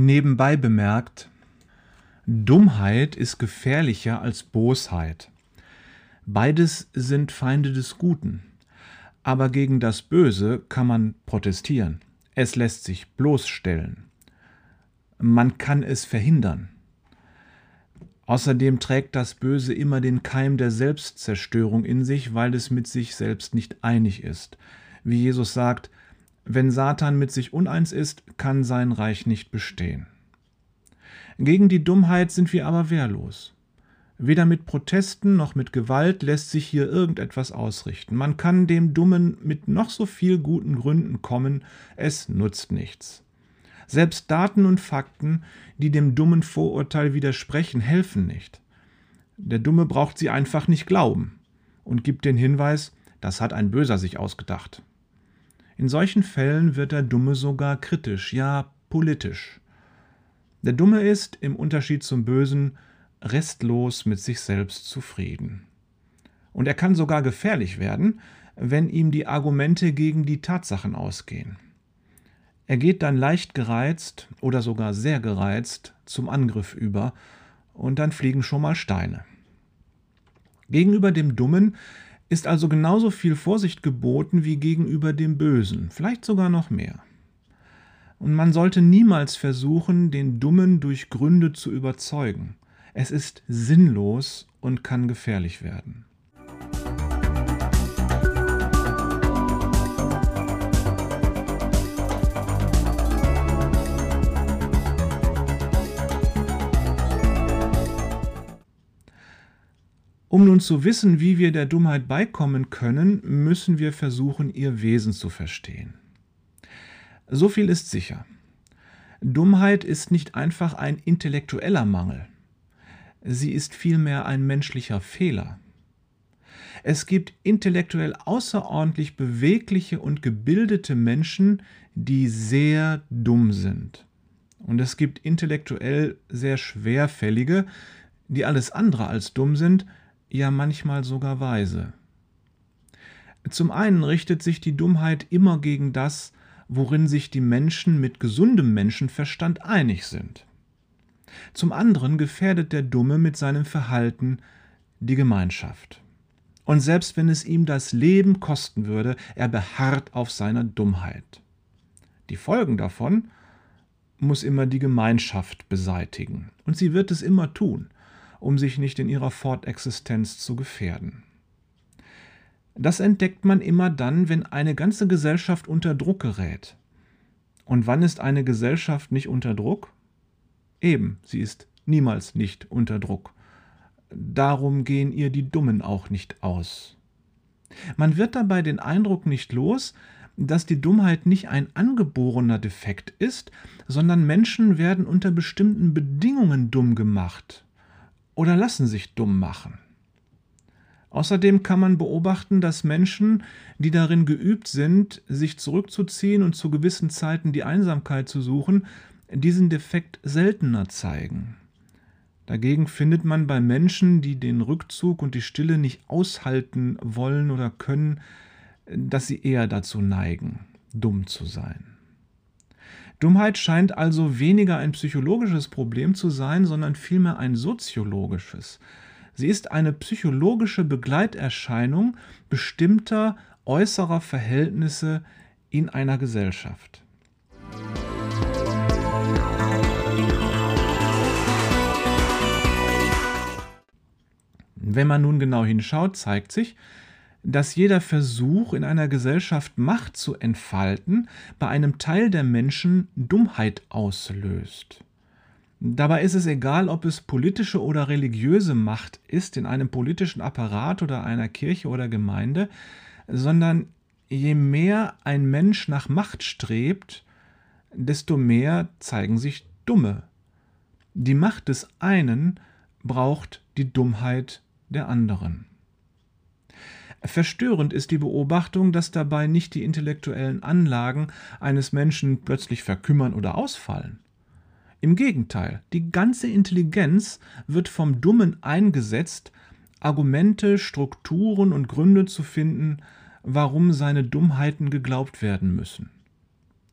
Nebenbei bemerkt, Dummheit ist gefährlicher als Bosheit. Beides sind Feinde des Guten. Aber gegen das Böse kann man protestieren. Es lässt sich bloßstellen. Man kann es verhindern. Außerdem trägt das Böse immer den Keim der Selbstzerstörung in sich, weil es mit sich selbst nicht einig ist. Wie Jesus sagt, wenn Satan mit sich uneins ist, kann sein Reich nicht bestehen. Gegen die Dummheit sind wir aber wehrlos. Weder mit Protesten noch mit Gewalt lässt sich hier irgendetwas ausrichten. Man kann dem Dummen mit noch so viel guten Gründen kommen, es nutzt nichts. Selbst Daten und Fakten, die dem dummen Vorurteil widersprechen, helfen nicht. Der Dumme braucht sie einfach nicht glauben und gibt den Hinweis, das hat ein Böser sich ausgedacht. In solchen Fällen wird der Dumme sogar kritisch, ja politisch. Der Dumme ist, im Unterschied zum Bösen, restlos mit sich selbst zufrieden. Und er kann sogar gefährlich werden, wenn ihm die Argumente gegen die Tatsachen ausgehen. Er geht dann leicht gereizt oder sogar sehr gereizt zum Angriff über, und dann fliegen schon mal Steine. Gegenüber dem Dummen ist also genauso viel Vorsicht geboten wie gegenüber dem Bösen, vielleicht sogar noch mehr. Und man sollte niemals versuchen, den Dummen durch Gründe zu überzeugen. Es ist sinnlos und kann gefährlich werden. Um nun zu wissen, wie wir der Dummheit beikommen können, müssen wir versuchen, ihr Wesen zu verstehen. So viel ist sicher. Dummheit ist nicht einfach ein intellektueller Mangel. Sie ist vielmehr ein menschlicher Fehler. Es gibt intellektuell außerordentlich bewegliche und gebildete Menschen, die sehr dumm sind. Und es gibt intellektuell sehr schwerfällige, die alles andere als dumm sind, ja manchmal sogar weise. Zum einen richtet sich die Dummheit immer gegen das, worin sich die Menschen mit gesundem Menschenverstand einig sind. Zum anderen gefährdet der Dumme mit seinem Verhalten die Gemeinschaft. Und selbst wenn es ihm das Leben kosten würde, er beharrt auf seiner Dummheit. Die Folgen davon muss immer die Gemeinschaft beseitigen. Und sie wird es immer tun, um sich nicht in ihrer Fortexistenz zu gefährden. Das entdeckt man immer dann, wenn eine ganze Gesellschaft unter Druck gerät. Und wann ist eine Gesellschaft nicht unter Druck? Eben, sie ist niemals nicht unter Druck. Darum gehen ihr die Dummen auch nicht aus. Man wird dabei den Eindruck nicht los, dass die Dummheit nicht ein angeborener Defekt ist, sondern Menschen werden unter bestimmten Bedingungen dumm gemacht oder lassen sich dumm machen. Außerdem kann man beobachten, dass Menschen, die darin geübt sind, sich zurückzuziehen und zu gewissen Zeiten die Einsamkeit zu suchen, diesen Defekt seltener zeigen. Dagegen findet man bei Menschen, die den Rückzug und die Stille nicht aushalten wollen oder können, dass sie eher dazu neigen, dumm zu sein. Dummheit scheint also weniger ein psychologisches Problem zu sein, sondern vielmehr ein soziologisches. Sie ist eine psychologische Begleiterscheinung bestimmter äußerer Verhältnisse in einer Gesellschaft. Wenn man nun genau hinschaut, zeigt sich, dass jeder Versuch in einer Gesellschaft Macht zu entfalten bei einem Teil der Menschen Dummheit auslöst. Dabei ist es egal, ob es politische oder religiöse Macht ist in einem politischen Apparat oder einer Kirche oder Gemeinde, sondern je mehr ein Mensch nach Macht strebt, desto mehr zeigen sich Dumme. Die Macht des einen braucht die Dummheit der anderen. Verstörend ist die Beobachtung, dass dabei nicht die intellektuellen Anlagen eines Menschen plötzlich verkümmern oder ausfallen. Im Gegenteil, die ganze Intelligenz wird vom Dummen eingesetzt, Argumente, Strukturen und Gründe zu finden, warum seine Dummheiten geglaubt werden müssen.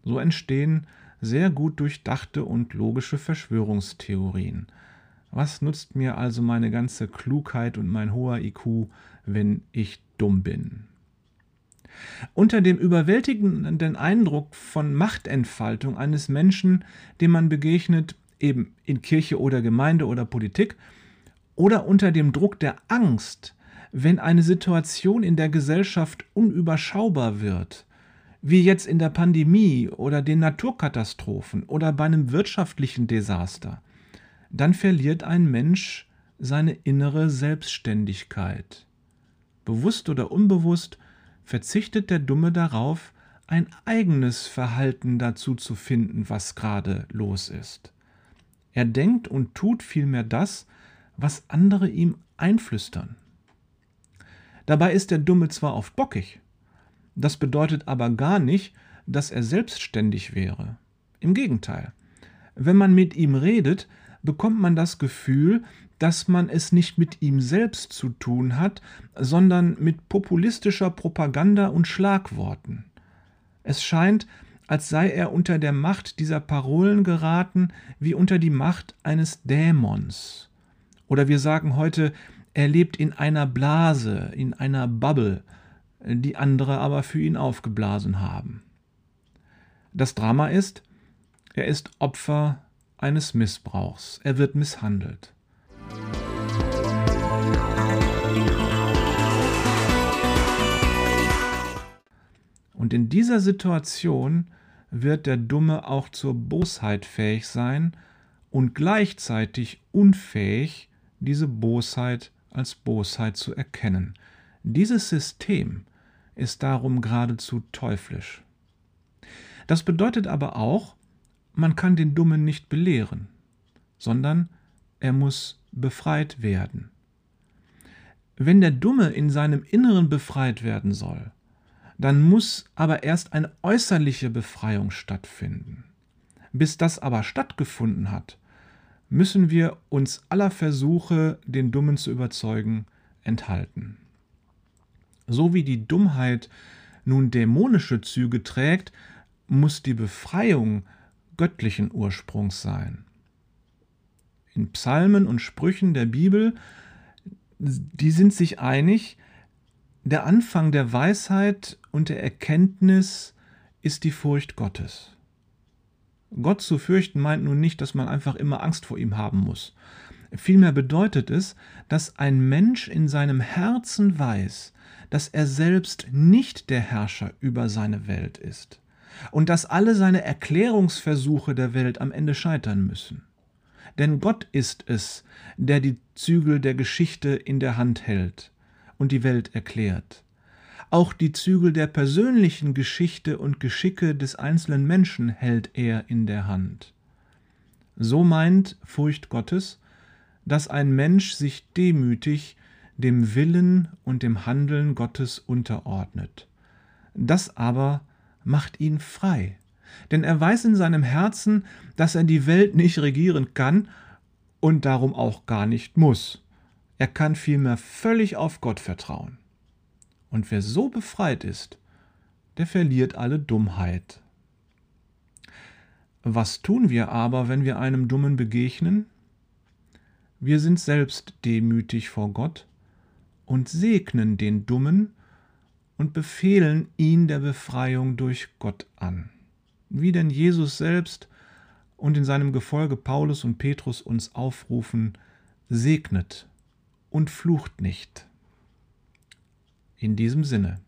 So entstehen sehr gut durchdachte und logische Verschwörungstheorien. Was nutzt mir also meine ganze Klugheit und mein hoher IQ, wenn ich dumm bin? Unter dem überwältigenden Eindruck von Machtentfaltung eines Menschen, dem man begegnet, eben in Kirche oder Gemeinde oder Politik, oder unter dem Druck der Angst, wenn eine Situation in der Gesellschaft unüberschaubar wird, wie jetzt in der Pandemie oder den Naturkatastrophen oder bei einem wirtschaftlichen Desaster, dann verliert ein Mensch seine innere Selbstständigkeit. Bewusst oder unbewusst verzichtet der Dumme darauf, ein eigenes Verhalten dazu zu finden, was gerade los ist. Er denkt und tut vielmehr das, was andere ihm einflüstern. Dabei ist der Dumme zwar oft bockig, das bedeutet aber gar nicht, dass er selbstständig wäre. Im Gegenteil. Wenn man mit ihm redet, bekommt man das Gefühl, dass man es nicht mit ihm selbst zu tun hat, sondern mit populistischer Propaganda und Schlagworten. Es scheint, als sei er unter der Macht dieser Parolen geraten wie unter die Macht eines Dämons. Oder wir sagen heute, er lebt in einer Blase, in einer Bubble, die andere aber für ihn aufgeblasen haben. Das Drama ist, er ist Opfer eines Missbrauchs, er wird misshandelt. Und in dieser Situation wird der Dumme auch zur Bosheit fähig sein und gleichzeitig unfähig, diese Bosheit als Bosheit zu erkennen. Dieses System ist darum geradezu teuflisch. Das bedeutet aber auch, man kann den Dummen nicht belehren, sondern er muss befreit werden. Wenn der Dumme in seinem Inneren befreit werden soll, dann muss aber erst eine äußerliche Befreiung stattfinden. Bis das aber stattgefunden hat, müssen wir uns aller Versuche, den Dummen zu überzeugen, enthalten. So wie die Dummheit nun dämonische Züge trägt, muss die Befreiung göttlichen Ursprungs sein. In Psalmen und Sprüchen der Bibel, die sind sich einig, der Anfang der Weisheit und der Erkenntnis ist die Furcht Gottes. Gott zu fürchten meint nun nicht, dass man einfach immer Angst vor ihm haben muss. Vielmehr bedeutet es, dass ein Mensch in seinem Herzen weiß, dass er selbst nicht der Herrscher über seine Welt ist und dass alle seine Erklärungsversuche der Welt am Ende scheitern müssen. Denn Gott ist es, der die Zügel der Geschichte in der Hand hält und die Welt erklärt. Auch die Zügel der persönlichen Geschichte und Geschicke des einzelnen Menschen hält er in der Hand. So meint Furcht Gottes, dass ein Mensch sich demütig dem Willen und dem Handeln Gottes unterordnet. Das aber macht ihn frei, denn er weiß in seinem Herzen, dass er die Welt nicht regieren kann und darum auch gar nicht muss. Er kann vielmehr völlig auf Gott vertrauen. Und wer so befreit ist, der verliert alle Dummheit. Was tun wir aber, wenn wir einem Dummen begegnen? Wir sind selbst demütig vor Gott und segnen den Dummen und befehlen ihn der Befreiung durch Gott an. Wie denn Jesus selbst und in seinem Gefolge Paulus und Petrus uns aufrufen, segnet und flucht nicht. In diesem Sinne.